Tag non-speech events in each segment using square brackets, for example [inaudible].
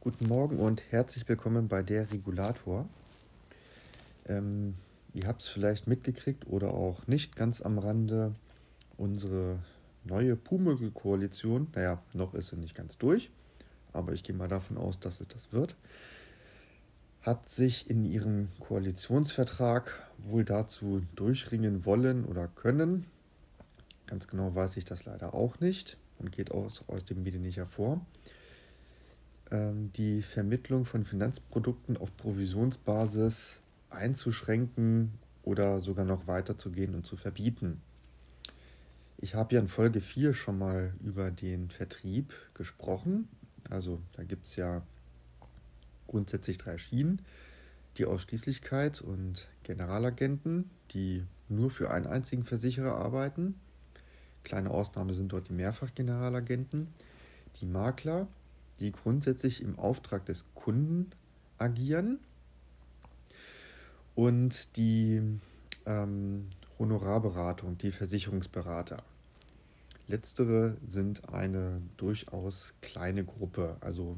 Guten Morgen und herzlich willkommen bei der Regulator. Ähm, ihr habt es vielleicht mitgekriegt oder auch nicht ganz am Rande. Unsere neue Pumuckl-Koalition, naja, noch ist sie nicht ganz durch, aber ich gehe mal davon aus, dass es das wird, hat sich in ihrem Koalitionsvertrag wohl dazu durchringen wollen oder können. Ganz genau weiß ich das leider auch nicht und geht aus, aus dem Video nicht hervor die Vermittlung von Finanzprodukten auf Provisionsbasis einzuschränken oder sogar noch weiterzugehen und zu verbieten. Ich habe ja in Folge 4 schon mal über den Vertrieb gesprochen. Also da gibt es ja grundsätzlich drei Schienen. Die Ausschließlichkeit und Generalagenten, die nur für einen einzigen Versicherer arbeiten. Kleine Ausnahme sind dort die Mehrfachgeneralagenten. Die Makler, die grundsätzlich im Auftrag des Kunden agieren und die ähm, Honorarberatung, die Versicherungsberater. Letztere sind eine durchaus kleine Gruppe. Also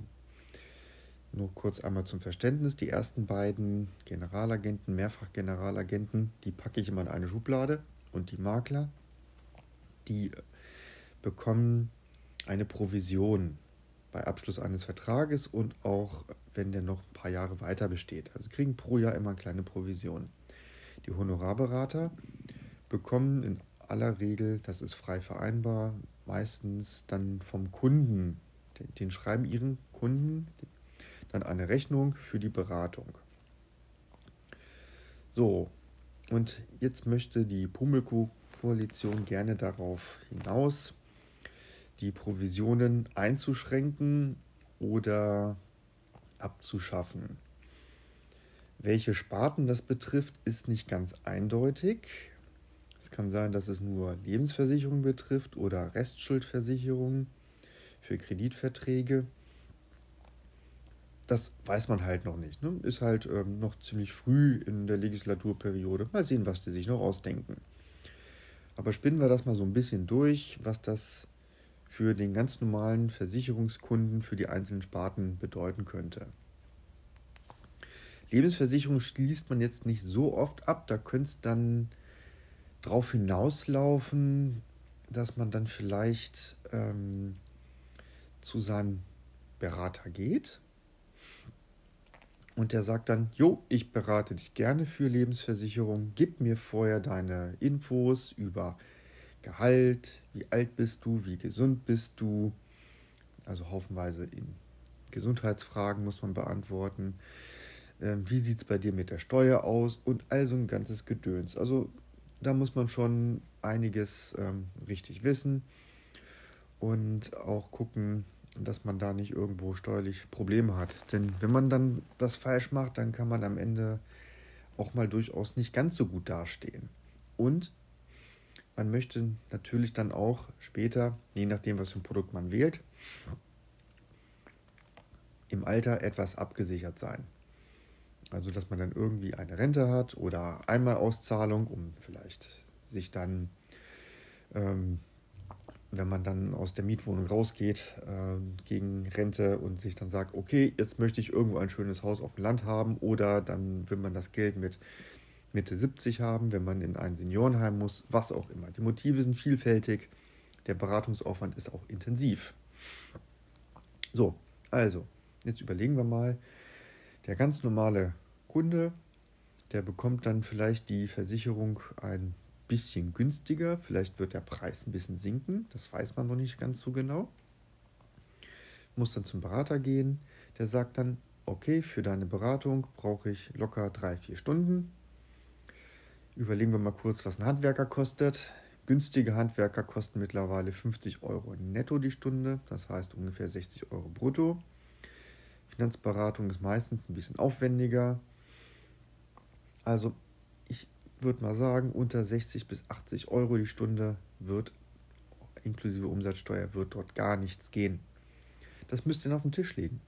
nur kurz einmal zum Verständnis. Die ersten beiden Generalagenten, Mehrfachgeneralagenten, die packe ich immer in eine Schublade. Und die Makler, die bekommen eine Provision bei Abschluss eines Vertrages und auch wenn der noch ein paar Jahre weiter besteht. Also kriegen pro Jahr immer eine kleine Provision. Die Honorarberater bekommen in aller Regel, das ist frei vereinbar, meistens dann vom Kunden, den, den schreiben ihren Kunden dann eine Rechnung für die Beratung. So, und jetzt möchte die Pummelko-Koalition gerne darauf hinaus, die Provisionen einzuschränken oder abzuschaffen. Welche Sparten das betrifft, ist nicht ganz eindeutig. Es kann sein, dass es nur Lebensversicherungen betrifft oder Restschuldversicherungen für Kreditverträge. Das weiß man halt noch nicht. Ne? Ist halt ähm, noch ziemlich früh in der Legislaturperiode. Mal sehen, was die sich noch ausdenken. Aber spinnen wir das mal so ein bisschen durch, was das für den ganz normalen Versicherungskunden für die einzelnen Sparten bedeuten könnte. Lebensversicherung schließt man jetzt nicht so oft ab, da könnte es dann darauf hinauslaufen, dass man dann vielleicht ähm, zu seinem Berater geht. Und der sagt dann, jo, ich berate dich gerne für Lebensversicherung, gib mir vorher deine Infos über Gehalt, wie alt bist du, wie gesund bist du. Also haufenweise in Gesundheitsfragen muss man beantworten. Ähm, wie sieht es bei dir mit der Steuer aus und also ein ganzes Gedöns. Also da muss man schon einiges ähm, richtig wissen und auch gucken, dass man da nicht irgendwo steuerlich Probleme hat. Denn wenn man dann das falsch macht, dann kann man am Ende auch mal durchaus nicht ganz so gut dastehen. Und man möchte natürlich dann auch später, je nachdem, was für ein Produkt man wählt, im Alter etwas abgesichert sein. Also, dass man dann irgendwie eine Rente hat oder Einmalauszahlung, um vielleicht sich dann, ähm, wenn man dann aus der Mietwohnung rausgeht, äh, gegen Rente und sich dann sagt, okay, jetzt möchte ich irgendwo ein schönes Haus auf dem Land haben oder dann will man das Geld mit Mitte 70 haben, wenn man in ein Seniorenheim muss, was auch immer. Die Motive sind vielfältig, der Beratungsaufwand ist auch intensiv. So, also, jetzt überlegen wir mal, der ganz normale Kunde, der bekommt dann vielleicht die Versicherung ein bisschen günstiger, vielleicht wird der Preis ein bisschen sinken, das weiß man noch nicht ganz so genau. Muss dann zum Berater gehen, der sagt dann, okay, für deine Beratung brauche ich locker drei, vier Stunden, Überlegen wir mal kurz, was ein Handwerker kostet. Günstige Handwerker kosten mittlerweile 50 Euro netto die Stunde, das heißt ungefähr 60 Euro brutto. Finanzberatung ist meistens ein bisschen aufwendiger. Also ich würde mal sagen, unter 60 bis 80 Euro die Stunde wird, inklusive Umsatzsteuer, wird dort gar nichts gehen. Das müsst ihr dann auf den Tisch legen.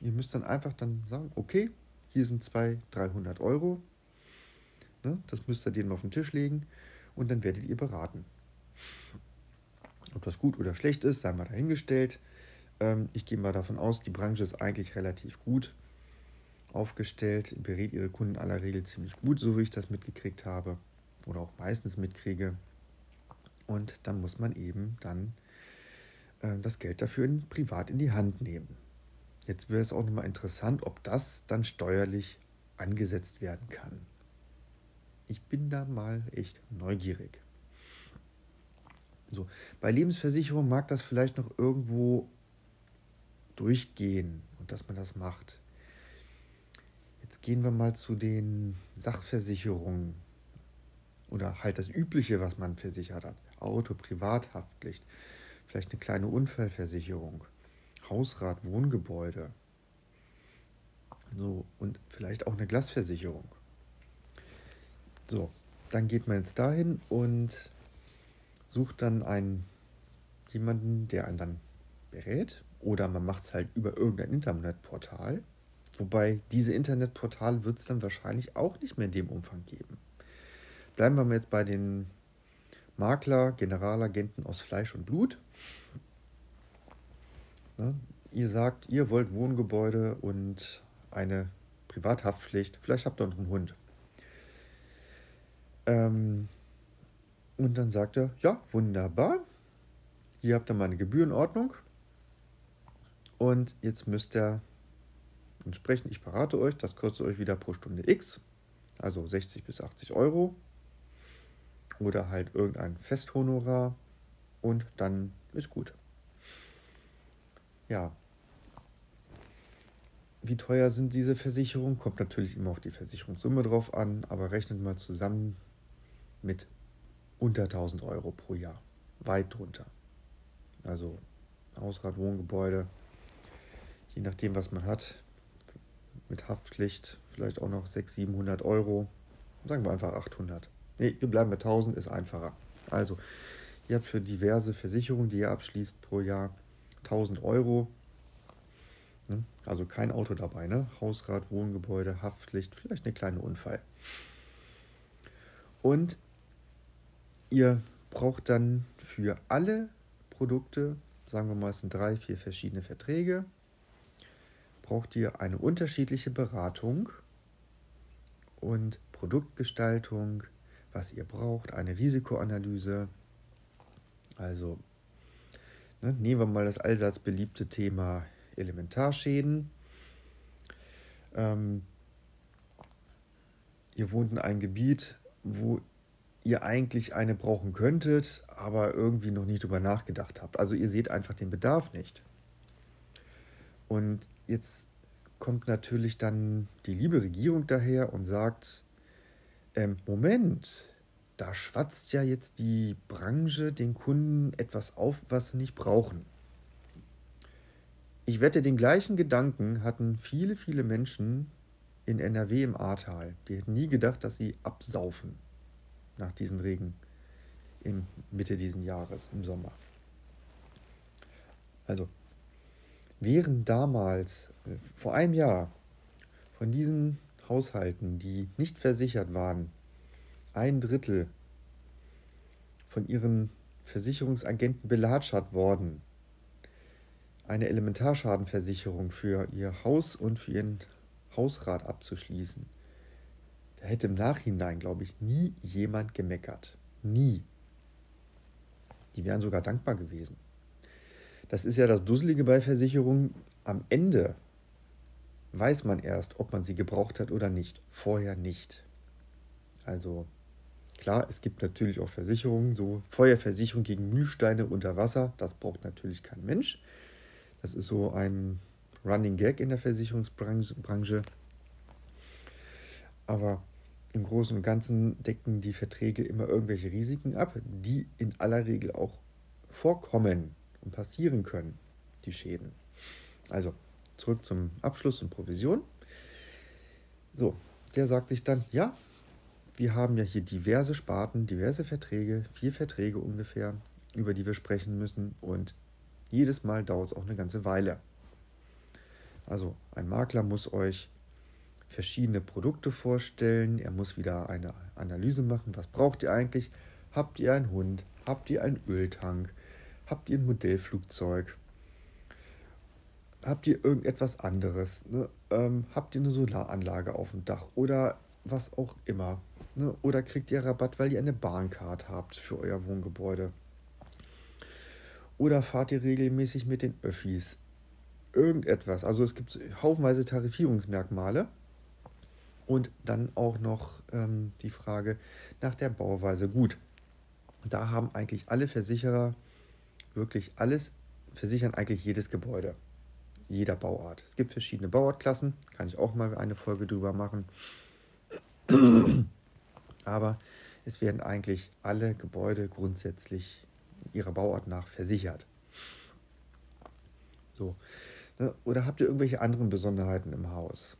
Ihr müsst dann einfach dann sagen, okay, hier sind 200, 300 Euro, Ne? Das müsst ihr denen auf den Tisch legen und dann werdet ihr beraten. Ob das gut oder schlecht ist, sei mal dahingestellt. Ähm, ich gehe mal davon aus, die Branche ist eigentlich relativ gut aufgestellt, berät ihre Kunden aller Regel ziemlich gut, so wie ich das mitgekriegt habe oder auch meistens mitkriege. Und dann muss man eben dann äh, das Geld dafür in, privat in die Hand nehmen. Jetzt wäre es auch nochmal interessant, ob das dann steuerlich angesetzt werden kann. Ich bin da mal echt neugierig. So, bei Lebensversicherung mag das vielleicht noch irgendwo durchgehen und dass man das macht. Jetzt gehen wir mal zu den Sachversicherungen oder halt das Übliche, was man versichert hat. Auto, Privathaftpflicht, vielleicht eine kleine Unfallversicherung, Hausrat, Wohngebäude. So, und vielleicht auch eine Glasversicherung. So, dann geht man jetzt dahin und sucht dann einen jemanden, der einen dann berät. Oder man macht es halt über irgendein Internetportal. Wobei diese Internetportale wird es dann wahrscheinlich auch nicht mehr in dem Umfang geben. Bleiben wir mal jetzt bei den Makler, Generalagenten aus Fleisch und Blut. Ne? Ihr sagt, ihr wollt Wohngebäude und eine Privathaftpflicht. Vielleicht habt ihr noch einen Hund. Ähm, und dann sagt er, ja, wunderbar. Hier habt ihr mal eine Gebührenordnung. Und jetzt müsst ihr entsprechend, ich berate euch, das kostet euch wieder pro Stunde X, also 60 bis 80 Euro. Oder halt irgendein Festhonorar. Und dann ist gut. Ja. Wie teuer sind diese Versicherungen? Kommt natürlich immer auf die Versicherungssumme drauf an, aber rechnet mal zusammen mit unter 1000 Euro pro Jahr. Weit drunter. Also Hausrat, Wohngebäude, je nachdem, was man hat, mit Haftpflicht vielleicht auch noch 600, 700 Euro. Sagen wir einfach 800. Ne, wir bleiben bei 1000, ist einfacher. Also, ihr habt für diverse Versicherungen, die ihr abschließt pro Jahr, 1000 Euro. Ne? Also kein Auto dabei, ne? Hausrat, Wohngebäude, Haftpflicht, vielleicht eine kleine Unfall. Und Ihr braucht dann für alle Produkte, sagen wir mal, es sind drei, vier verschiedene Verträge, braucht ihr eine unterschiedliche Beratung und Produktgestaltung, was ihr braucht, eine Risikoanalyse. Also ne, nehmen wir mal das allseits beliebte Thema Elementarschäden. Ähm, ihr wohnt in einem Gebiet, wo ihr eigentlich eine brauchen könntet, aber irgendwie noch nicht drüber nachgedacht habt. Also ihr seht einfach den Bedarf nicht. Und jetzt kommt natürlich dann die liebe Regierung daher und sagt, ähm, Moment, da schwatzt ja jetzt die Branche den Kunden etwas auf, was sie nicht brauchen. Ich wette, den gleichen Gedanken hatten viele, viele Menschen in NRW im Ahrtal. Die hätten nie gedacht, dass sie absaufen nach diesen Regen im Mitte diesen Jahres, im Sommer. Also, wären damals, äh, vor einem Jahr, von diesen Haushalten, die nicht versichert waren, ein Drittel von ihren Versicherungsagenten belatschert worden, eine Elementarschadenversicherung für ihr Haus und für ihren Hausrat abzuschließen, hätte im Nachhinein, glaube ich, nie jemand gemeckert. Nie. Die wären sogar dankbar gewesen. Das ist ja das Dusselige bei Versicherungen. Am Ende weiß man erst, ob man sie gebraucht hat oder nicht. Vorher nicht. Also klar, es gibt natürlich auch Versicherungen, so Feuerversicherung gegen Mühlsteine unter Wasser. Das braucht natürlich kein Mensch. Das ist so ein Running Gag in der Versicherungsbranche. Aber im Großen und Ganzen decken die Verträge immer irgendwelche Risiken ab, die in aller Regel auch vorkommen und passieren können, die Schäden. Also zurück zum Abschluss und Provision. So, der sagt sich dann, ja, wir haben ja hier diverse Sparten, diverse Verträge, vier Verträge ungefähr, über die wir sprechen müssen und jedes Mal dauert es auch eine ganze Weile. Also ein Makler muss euch verschiedene Produkte vorstellen. Er muss wieder eine Analyse machen. Was braucht ihr eigentlich? Habt ihr einen Hund? Habt ihr einen Öltank? Habt ihr ein Modellflugzeug? habt ihr irgendetwas anderes? Ne? Ähm, habt ihr eine Solaranlage auf dem Dach oder was auch immer? Ne? Oder kriegt ihr Rabatt, weil ihr eine Bahncard habt für euer Wohngebäude? Oder fahrt ihr regelmäßig mit den Öffis? Irgendetwas. Also es gibt haufenweise Tarifierungsmerkmale. Und dann auch noch ähm, die Frage nach der Bauweise. Gut, da haben eigentlich alle Versicherer wirklich alles, versichern eigentlich jedes Gebäude, jeder Bauart. Es gibt verschiedene Bauartklassen, kann ich auch mal eine Folge drüber machen. Aber es werden eigentlich alle Gebäude grundsätzlich ihrer Bauart nach versichert. So. Ne? Oder habt ihr irgendwelche anderen Besonderheiten im Haus?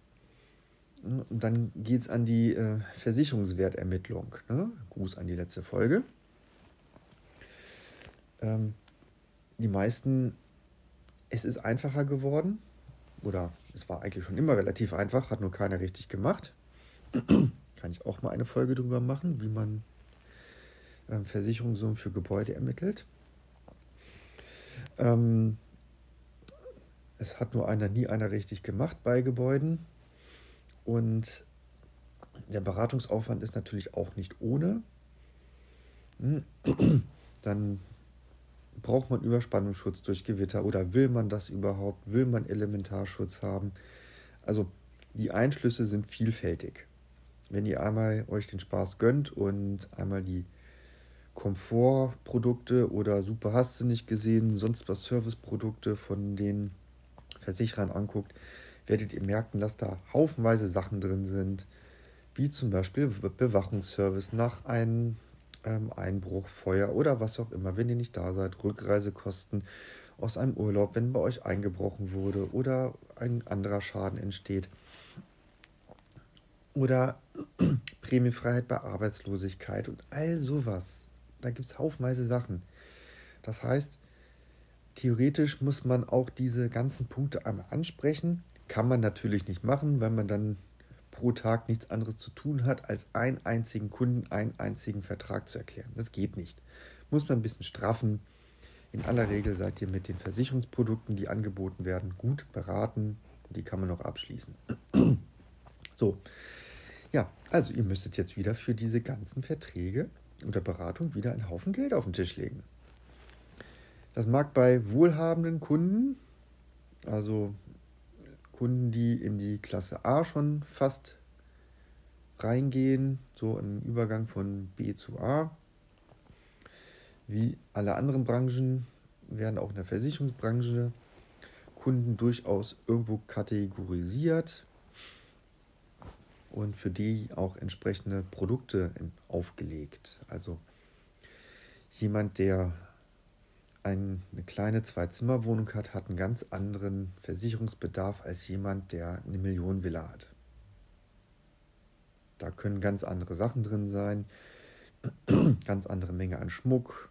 Ne? Und dann geht es an die äh, Versicherungswertermittlung. Ne? Gruß an die letzte Folge. Ähm, die meisten, es ist einfacher geworden. Oder es war eigentlich schon immer relativ einfach, hat nur keiner richtig gemacht. [clears throat] Kann ich auch mal eine Folge drüber machen, wie man ähm, Versicherungssummen für Gebäude ermittelt. Ähm, es hat nur einer, nie einer richtig gemacht bei Gebäuden. Und der Beratungsaufwand ist natürlich auch nicht ohne. Hm. [clears throat] Dann braucht man Überspannungsschutz durch Gewitter oder will man das überhaupt? Will man Elementarschutz haben? Also die Einschlüsse sind vielfältig. Wenn ihr einmal euch den Spaß gönnt und einmal die Komfortprodukte oder super hast du nicht gesehen, sonst was Serviceprodukte von den Versicherern anguckt, werdet ihr merken, dass da haufenweise Sachen drin sind, wie zum Beispiel Bewachungsservice nach einem ähm, Einbruch, Feuer oder was auch immer, wenn ihr nicht da seid, Rückreisekosten aus einem Urlaub, wenn bei euch eingebrochen wurde oder ein anderer Schaden entsteht. Oder [clears throat] Prämienfreiheit bei Arbeitslosigkeit und all sowas. Da gibt es haufenweise Sachen. Das heißt, theoretisch muss man auch diese ganzen Punkte einmal ansprechen. Kann man natürlich nicht machen, weil man dann pro Tag nichts anderes zu tun hat, als einen einzigen Kunden einen einzigen Vertrag zu erklären. Das geht nicht. Muss man ein bisschen straffen. In aller Regel seid ihr mit den Versicherungsprodukten, die angeboten werden, gut beraten. Die kann man noch abschließen. [clears throat] so, ja, also ihr müsstet jetzt wieder für diese ganzen Verträge unter Beratung wieder einen Haufen Geld auf den Tisch legen. Das mag bei wohlhabenden Kunden, also Kunden, die in die Klasse A schon fast reingehen, so im Übergang von B zu A. Wie alle anderen Branchen werden auch in der Versicherungsbranche Kunden durchaus irgendwo kategorisiert und für die auch entsprechende Produkte aufgelegt. Also jemand, der eine kleine Zwei-Zimmer-Wohnung hat, hat einen ganz anderen Versicherungsbedarf als jemand, der eine Millionenvilla hat. Da können ganz andere Sachen drin sein, [clears throat] ganz andere Menge an Schmuck,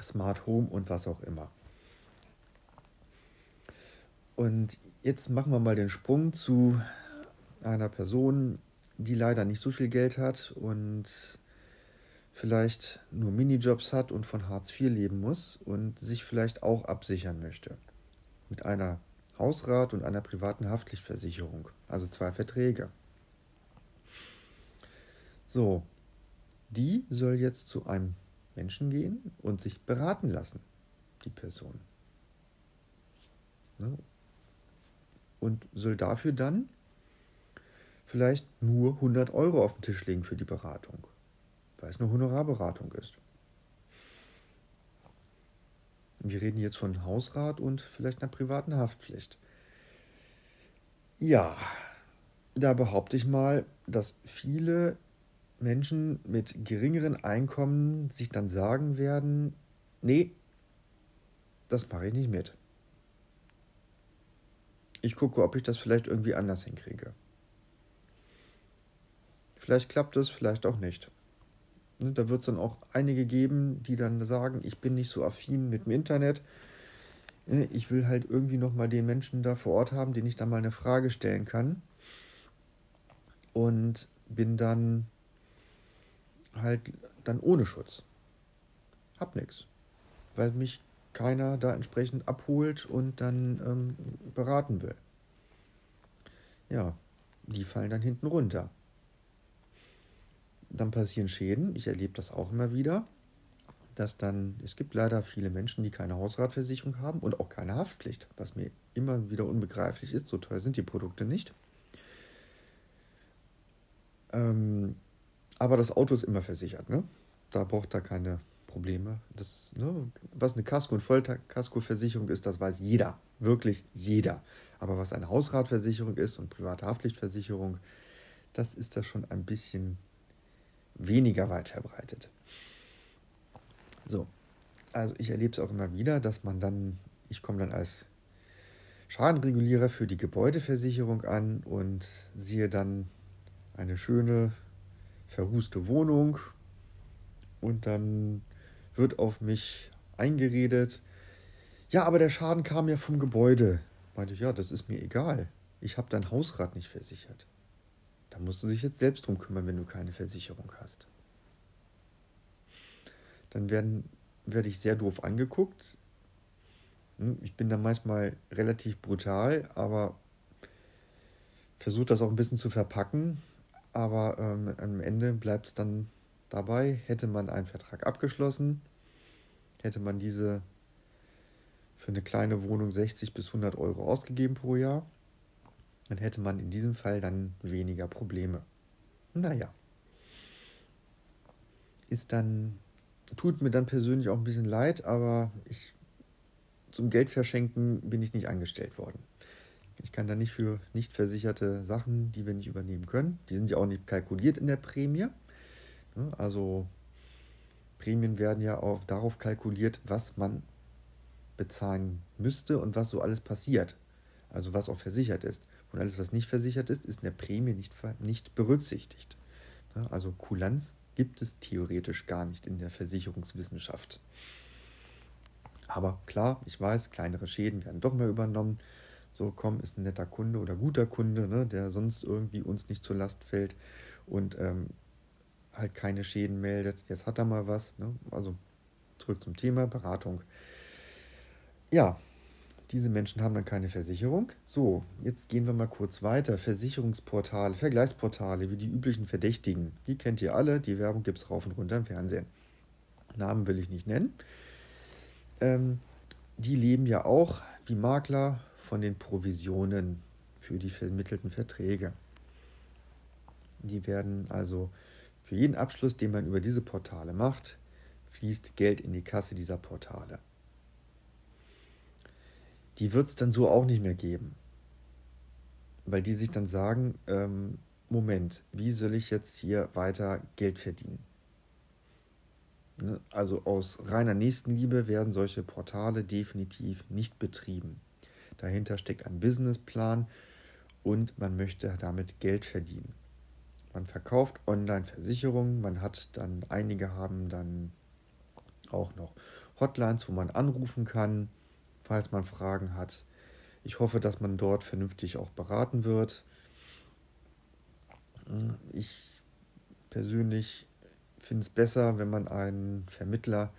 Smart Home und was auch immer. Und jetzt machen wir mal den Sprung zu einer Person, die leider nicht so viel Geld hat und vielleicht nur Minijobs hat und von Hartz IV leben muss und sich vielleicht auch absichern möchte. Mit einer Hausrat und einer privaten Haftpflichtversicherung, also zwei Verträge. So, die soll jetzt zu einem Menschen gehen und sich beraten lassen, die Person. Ne? Und soll dafür dann vielleicht nur 100 Euro auf den Tisch legen für die Beratung, weil es eine Honorarberatung ist. Wir reden jetzt von Hausrat und vielleicht einer privaten Haftpflicht. Ja, da behaupte ich mal, dass viele Menschen mit geringeren Einkommen sich dann sagen werden, nee, das mache ich nicht mit. Ich gucke, ob ich das vielleicht irgendwie anders hinkriege. Vielleicht klappt es, vielleicht auch nicht. Ne, da wird es dann auch einige geben, die dann sagen, ich bin nicht so affin mit dem Internet. Ne, ich will halt irgendwie nochmal den Menschen da vor Ort haben, den ich da mal eine Frage stellen kann. Und bin dann halt dann ohne Schutz. Hab nichts. Weil mich keiner da entsprechend abholt und dann ähm, beraten will. Ja, die fallen dann hinten runter. Dann passieren Schäden. Ich erlebe das auch immer wieder, dass dann, es gibt leider viele Menschen, die keine Hausratversicherung haben und auch keine Haftpflicht, was mir immer wieder unbegreiflich ist. So teuer sind die Produkte nicht. Ähm, aber das Auto ist immer versichert, ne? Da braucht er keine Probleme. Das, ne, was eine Kasko- und Vollkaskoversicherung ist, das weiß jeder. Wirklich jeder. Aber was eine Hausratversicherung ist und private Haftpflichtversicherung, das ist da schon ein bisschen weniger weit verbreitet. So, also ich erlebe es auch immer wieder, dass man dann, ich komme dann als Schadenregulierer für die Gebäudeversicherung an und sehe dann eine schöne verrußte Wohnung und dann wird auf mich eingeredet, ja, aber der Schaden kam ja vom Gebäude. Meinte ich, ja, das ist mir egal. Ich habe dein Hausrat nicht versichert. Da musst du dich jetzt selbst drum kümmern, wenn du keine Versicherung hast. Dann werden, werde ich sehr doof angeguckt. Hm, ich bin da manchmal relativ brutal, aber versuche das auch ein bisschen zu verpacken. Aber ähm, am Ende bleibt es dann dabei. Hätte man einen Vertrag abgeschlossen, hätte man diese für eine kleine Wohnung 60 bis 100 Euro ausgegeben pro Jahr, dann hätte man in diesem Fall dann weniger Probleme. Naja. Ist dann, tut mir dann persönlich auch ein bisschen leid, aber ich, zum Geldverschenken bin ich nicht angestellt worden. Ich kann da nicht für nicht versicherte Sachen, die wir nicht übernehmen können. Die sind ja auch nicht kalkuliert in der Prämie. Also Prämien werden ja auch darauf kalkuliert, was man bezahlen müsste und was so alles passiert. Also was auch versichert ist. Und alles, was nicht versichert ist, ist in der Prämie nicht, nicht berücksichtigt. Also Kulanz gibt es theoretisch gar nicht in der Versicherungswissenschaft. Aber klar, ich weiß, kleinere Schäden werden doch mal übernommen. So, komm, ist ein netter Kunde oder guter Kunde, ne, der sonst irgendwie uns nicht zur Last fällt und ähm, halt keine Schäden meldet. Jetzt hat er mal was. Ne? Also zurück zum Thema Beratung. Ja, diese Menschen haben dann keine Versicherung. So, jetzt gehen wir mal kurz weiter. Versicherungsportale, Vergleichsportale, wie die üblichen Verdächtigen. Die kennt ihr alle, die Werbung gibt es rauf und runter im Fernsehen. Namen will ich nicht nennen. Ähm, die leben ja auch wie Makler von den Provisionen für die vermittelten Verträge. Die werden also für jeden Abschluss, den man über diese Portale macht, fließt Geld in die Kasse dieser Portale die wird es dann so auch nicht mehr geben. Weil die sich dann sagen, ähm, Moment, wie soll ich jetzt hier weiter Geld verdienen? Ne? Also aus reiner Nächstenliebe werden solche Portale definitiv nicht betrieben. Dahinter steckt ein Businessplan und man möchte damit Geld verdienen. Man verkauft Online-Versicherungen, man hat dann, einige haben dann auch noch Hotlines, wo man anrufen kann falls man Fragen hat. Ich hoffe, dass man dort vernünftig auch beraten wird. Ich persönlich finde es besser, wenn man einen Vermittler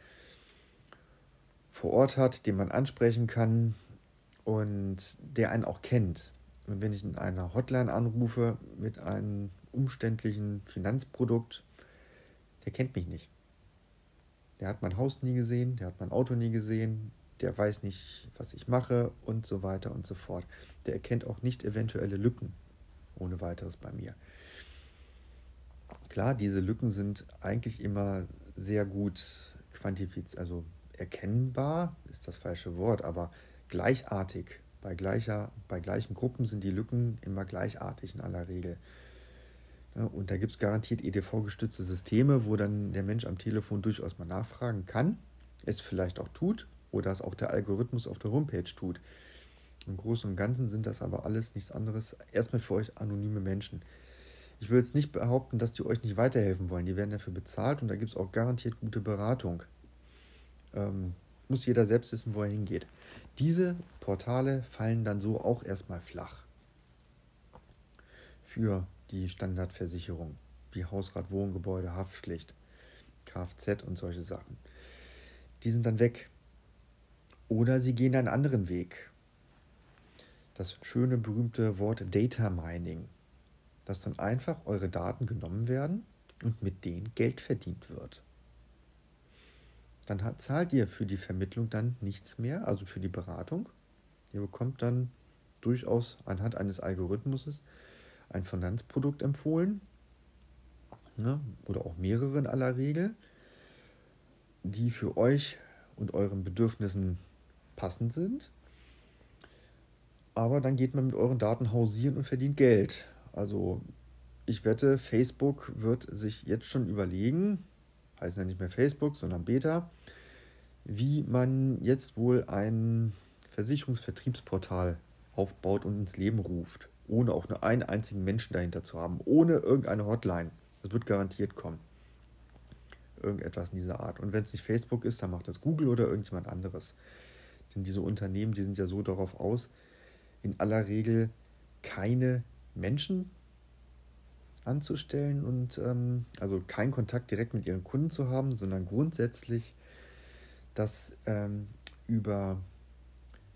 vor Ort hat, den man ansprechen kann und der einen auch kennt. Und wenn ich in einer Hotline anrufe mit einem umständlichen Finanzprodukt, der kennt mich nicht. Der hat mein Haus nie gesehen, der hat mein Auto nie gesehen, der weiß nicht, was ich mache und so weiter und so fort. Der erkennt auch nicht eventuelle Lücken ohne weiteres bei mir. Klar, diese Lücken sind eigentlich immer sehr gut quantifiziert, also erkennbar ist das falsche Wort, aber gleichartig. Bei, gleicher, bei gleichen Gruppen sind die Lücken immer gleichartig in aller Regel. Und da gibt es garantiert EDV-gestützte Systeme, wo dann der Mensch am Telefon durchaus mal nachfragen kann, es vielleicht auch tut oder es auch der Algorithmus auf der Homepage tut. Im Großen und Ganzen sind das aber alles nichts anderes, erstmal für euch anonyme Menschen. Ich will jetzt nicht behaupten, dass die euch nicht weiterhelfen wollen. Die werden dafür bezahlt und da gibt es auch garantiert gute Beratung. Ähm, muss jeder selbst wissen, wo er hingeht. Diese Portale fallen dann so auch erstmal flach für die Standardversicherung, wie Hausrat, Wohngebäude, Haftpflicht, Kfz und solche Sachen. Die sind dann weg. Oder sie gehen einen anderen Weg. Das schöne berühmte Wort Data Mining, dass dann einfach eure Daten genommen werden und mit denen Geld verdient wird. Dann hat, zahlt ihr für die Vermittlung dann nichts mehr, also für die Beratung. Ihr bekommt dann durchaus anhand eines Algorithmuses ein Finanzprodukt empfohlen, ne, oder auch mehrere in aller Regel, die für euch und euren Bedürfnissen passend sind. Aber dann geht man mit euren Daten hausieren und verdient Geld. Also ich wette, Facebook wird sich jetzt schon überlegen, heißt ja nicht mehr Facebook, sondern Beta, wie man jetzt wohl ein Versicherungsvertriebsportal aufbaut und ins Leben ruft, ohne auch nur einen einzigen Menschen dahinter zu haben, ohne irgendeine Hotline. Das wird garantiert kommen. Irgendetwas in dieser Art. Und wenn es nicht Facebook ist, dann macht das Google oder irgendjemand anderes. Denn diese Unternehmen, die sind ja so darauf aus, in aller Regel keine Menschen anzustellen und ähm, also keinen Kontakt direkt mit ihren Kunden zu haben, sondern grundsätzlich das ähm, über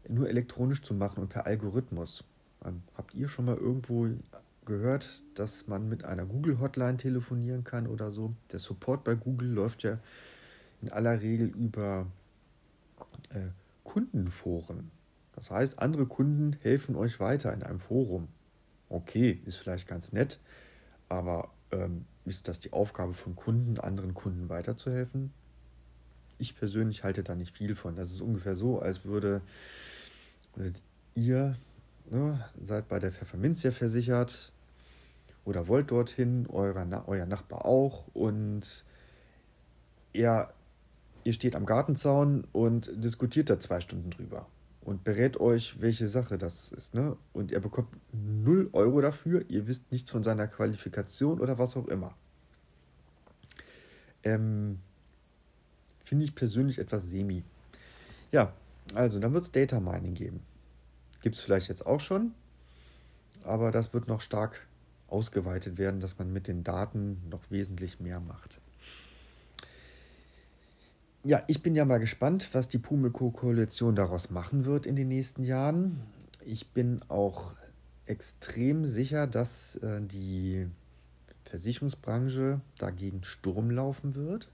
nur elektronisch zu machen und per Algorithmus. Ähm, habt ihr schon mal irgendwo gehört, dass man mit einer Google-Hotline telefonieren kann oder so? Der Support bei Google läuft ja in aller Regel über äh, Kundenforen. Das heißt, andere Kunden helfen euch weiter in einem Forum. Okay, ist vielleicht ganz nett, aber ähm, ist das die Aufgabe von Kunden, anderen Kunden weiterzuhelfen? Ich persönlich halte da nicht viel von. Das ist ungefähr so, als würde ihr ne, seid bei der Pfefferminzia versichert oder wollt dorthin, euer, euer Nachbar auch und er, ihr steht am Gartenzaun und diskutiert da zwei Stunden drüber und berät euch, welche Sache das ist. Ne? Und er bekommt 0 Euro dafür, ihr wisst nichts von seiner Qualifikation oder was auch immer. Ähm, Finde ich persönlich etwas semi. Ja, also dann wird es Data Mining geben. Gibt es vielleicht jetzt auch schon, aber das wird noch stark ausgeweitet werden, dass man mit den Daten noch wesentlich mehr macht. Ja, ich bin ja mal gespannt, was die Pummelco-Koalition daraus machen wird in den nächsten Jahren. Ich bin auch extrem sicher, dass äh, die Versicherungsbranche dagegen Sturm laufen wird.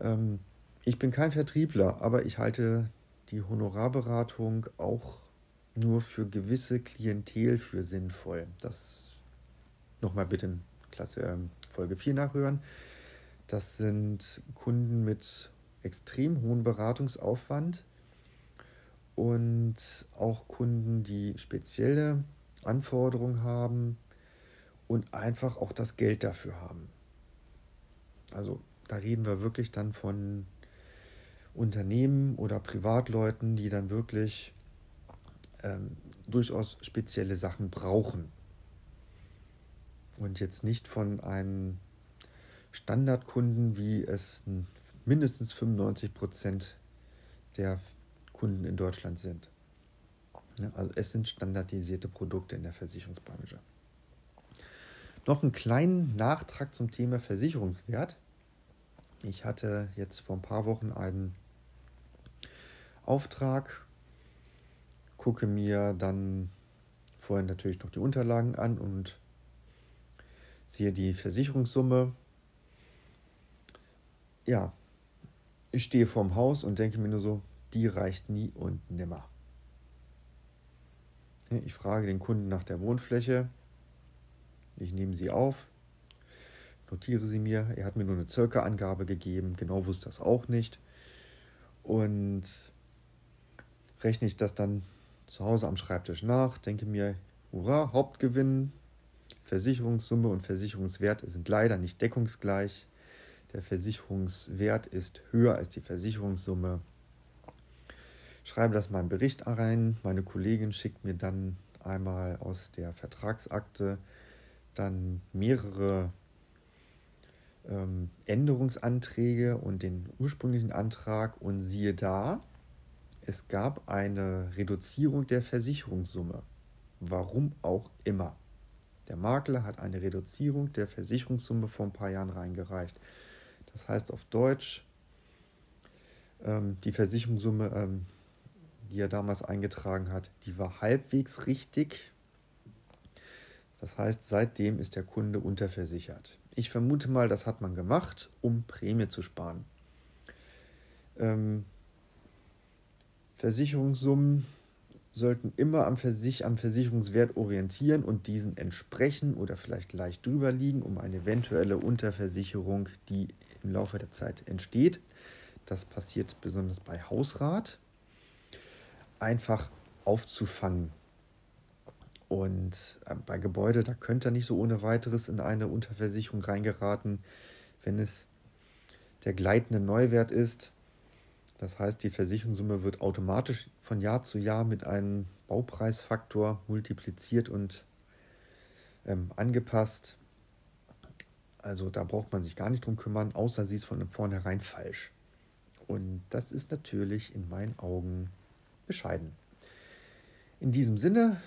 Ähm, ich bin kein Vertriebler, aber ich halte die Honorarberatung auch nur für gewisse Klientel für sinnvoll. Das nochmal bitte in Klasse ähm, Folge 4 nachhören. Das sind Kunden mit extrem hohem Beratungsaufwand und auch Kunden, die spezielle Anforderungen haben und einfach auch das Geld dafür haben. Also da reden wir wirklich dann von Unternehmen oder Privatleuten, die dann wirklich ähm, durchaus spezielle Sachen brauchen. Und jetzt nicht von einem Standardkunden, wie es mindestens 95 Prozent der Kunden in Deutschland sind. Also es sind standardisierte Produkte in der Versicherungsbranche. Noch einen kleinen Nachtrag zum Thema Versicherungswert. Ich hatte jetzt vor ein paar Wochen einen Auftrag, gucke mir dann vorher natürlich noch die Unterlagen an und sehe die Versicherungssumme. Ja, ich stehe vorm Haus und denke mir nur so, die reicht nie und nimmer. Ich frage den Kunden nach der Wohnfläche. Ich nehme sie auf, notiere sie mir. Er hat mir nur eine circa Angabe gegeben, genau wusste das auch nicht. Und rechne ich das dann zu Hause am Schreibtisch nach, denke mir, hurra, Hauptgewinn, Versicherungssumme und Versicherungswert sind leider nicht deckungsgleich. Der Versicherungswert ist höher als die Versicherungssumme. Schreibe das mal im Bericht rein. Meine Kollegin schickt mir dann einmal aus der Vertragsakte dann mehrere ähm, Änderungsanträge und den ursprünglichen Antrag und siehe da, es gab eine Reduzierung der Versicherungssumme. Warum auch immer. Der Makler hat eine Reduzierung der Versicherungssumme vor ein paar Jahren reingereicht. Das heißt auf Deutsch, ähm, die Versicherungssumme, ähm, die er damals eingetragen hat, die war halbwegs richtig. Das heißt, seitdem ist der Kunde unterversichert. Ich vermute mal, das hat man gemacht, um Prämie zu sparen. Ähm, Versicherungssummen sollten immer am, Versich am Versicherungswert orientieren und diesen entsprechen oder vielleicht leicht drüber liegen, um eine eventuelle Unterversicherung, die im Laufe der Zeit entsteht, das passiert besonders bei Hausrat, einfach aufzufangen. Und äh, bei Gebäude, da könnte er nicht so ohne weiteres in eine Unterversicherung reingeraten, wenn es der gleitende Neuwert ist. Das heißt, die Versicherungssumme wird automatisch von Jahr zu Jahr mit einem Baupreisfaktor multipliziert und ähm, angepasst. Also da braucht man sich gar nicht drum kümmern, außer sie ist von vornherein falsch. Und das ist natürlich in meinen Augen bescheiden. In diesem Sinne,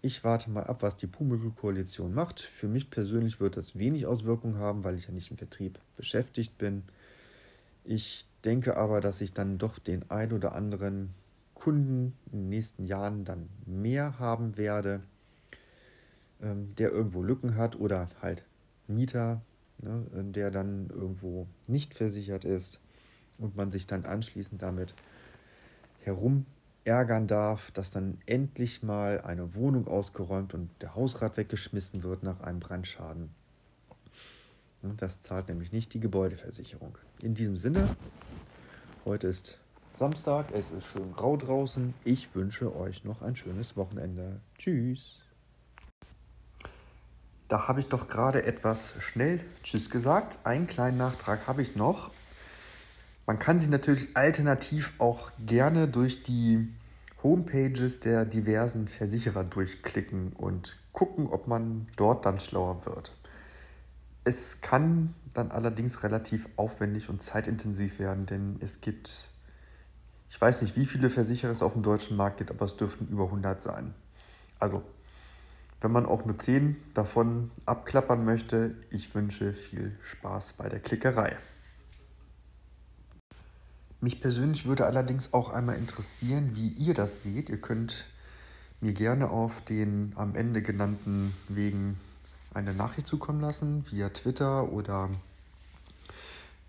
ich warte mal ab, was die Pumuckl-Koalition macht. Für mich persönlich wird das wenig Auswirkungen haben, weil ich ja nicht im Vertrieb beschäftigt bin. Ich denke aber, dass ich dann doch den ein oder anderen Kunden in den nächsten Jahren dann mehr haben werde, ähm, der irgendwo Lücken hat oder halt Mieter, ne, der dann irgendwo nicht versichert ist und man sich dann anschließend damit herum ärgern darf, dass dann endlich mal eine Wohnung ausgeräumt und der Hausrat weggeschmissen wird nach einem Brandschaden. Das zahlt nämlich nicht die Gebäudeversicherung. In diesem Sinne, heute ist Samstag, es ist schön grau draußen. Ich wünsche euch noch ein schönes Wochenende. Tschüss. Da habe ich doch gerade etwas schnell Tschüss gesagt. Einen kleinen Nachtrag habe ich noch. Man kann sich natürlich alternativ auch gerne durch die Homepages der diversen Versicherer durchklicken und gucken, ob man dort dann schlauer wird. Es kann dann allerdings relativ aufwendig und zeitintensiv werden, denn es gibt, ich weiß nicht, wie viele Versicherer es auf dem deutschen Markt gibt, aber es dürften über 100 sein. Also, wenn man auch nur 10 davon abklappern möchte, ich wünsche viel Spaß bei der Klickerei. Mich persönlich würde allerdings auch einmal interessieren, wie ihr das seht. Ihr könnt mir gerne auf den am Ende genannten Wegen eine Nachricht zukommen lassen, via Twitter oder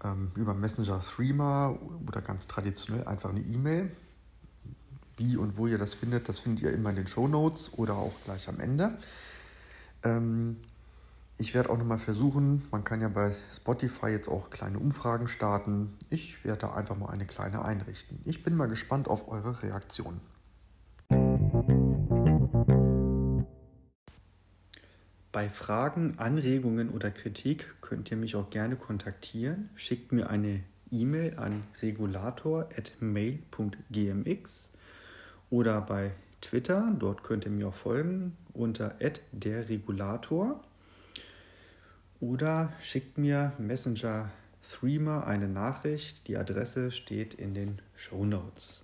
ähm, über Messenger Threema oder ganz traditionell einfach eine E-Mail. Wie und wo ihr das findet, das findet ihr immer in den Show Notes oder auch gleich am Ende. Ähm, ich werde auch nochmal versuchen, man kann ja bei Spotify jetzt auch kleine Umfragen starten. Ich werde da einfach mal eine kleine einrichten. Ich bin mal gespannt auf eure Reaktion. Bei Fragen, Anregungen oder Kritik könnt ihr mich auch gerne kontaktieren. Schickt mir eine E-Mail an regulator.mail.gmx oder bei Twitter, dort könnt ihr mir auch folgen unter derregulator oder schickt mir Messenger Threema eine Nachricht. Die Adresse steht in den Show Notes.